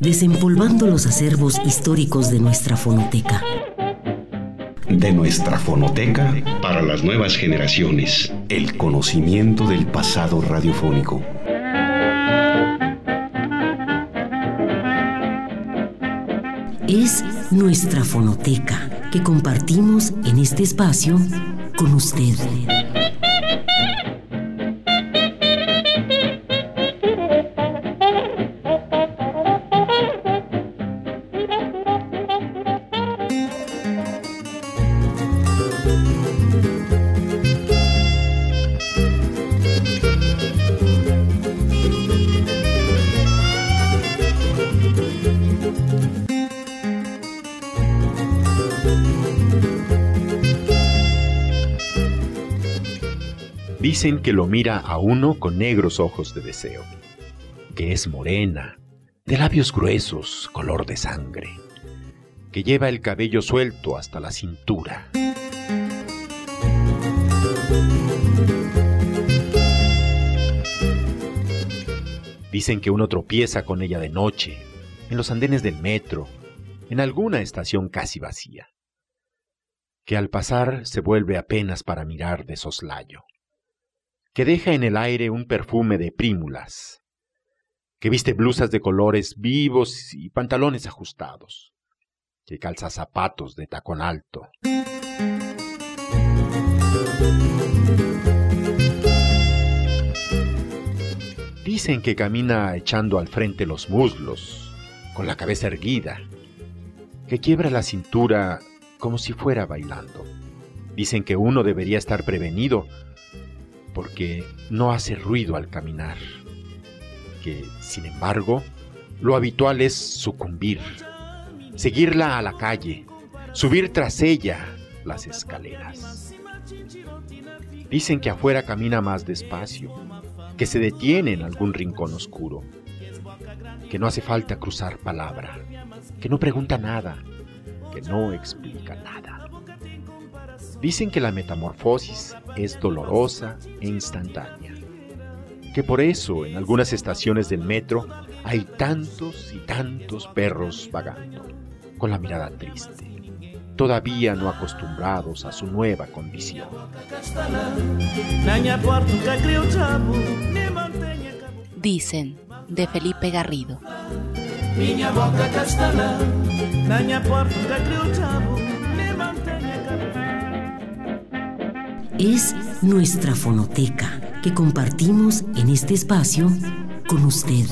desempolvando los acervos históricos de nuestra fonoteca. De nuestra fonoteca para las nuevas generaciones, el conocimiento del pasado radiofónico. Es nuestra fonoteca que compartimos en este espacio con usted. Dicen que lo mira a uno con negros ojos de deseo, que es morena, de labios gruesos, color de sangre, que lleva el cabello suelto hasta la cintura. Dicen que uno tropieza con ella de noche, en los andenes del metro, en alguna estación casi vacía, que al pasar se vuelve apenas para mirar de soslayo que deja en el aire un perfume de prímulas, que viste blusas de colores vivos y pantalones ajustados, que calza zapatos de tacón alto. Dicen que camina echando al frente los muslos, con la cabeza erguida, que quiebra la cintura como si fuera bailando. Dicen que uno debería estar prevenido porque no hace ruido al caminar, que, sin embargo, lo habitual es sucumbir, seguirla a la calle, subir tras ella las escaleras. Dicen que afuera camina más despacio, que se detiene en algún rincón oscuro, que no hace falta cruzar palabra, que no pregunta nada, que no explica nada. Dicen que la metamorfosis es dolorosa e instantánea, que por eso en algunas estaciones del metro hay tantos y tantos perros vagando, con la mirada triste, todavía no acostumbrados a su nueva condición. Dicen de Felipe Garrido. es nuestra fonoteca que compartimos en este espacio con usted.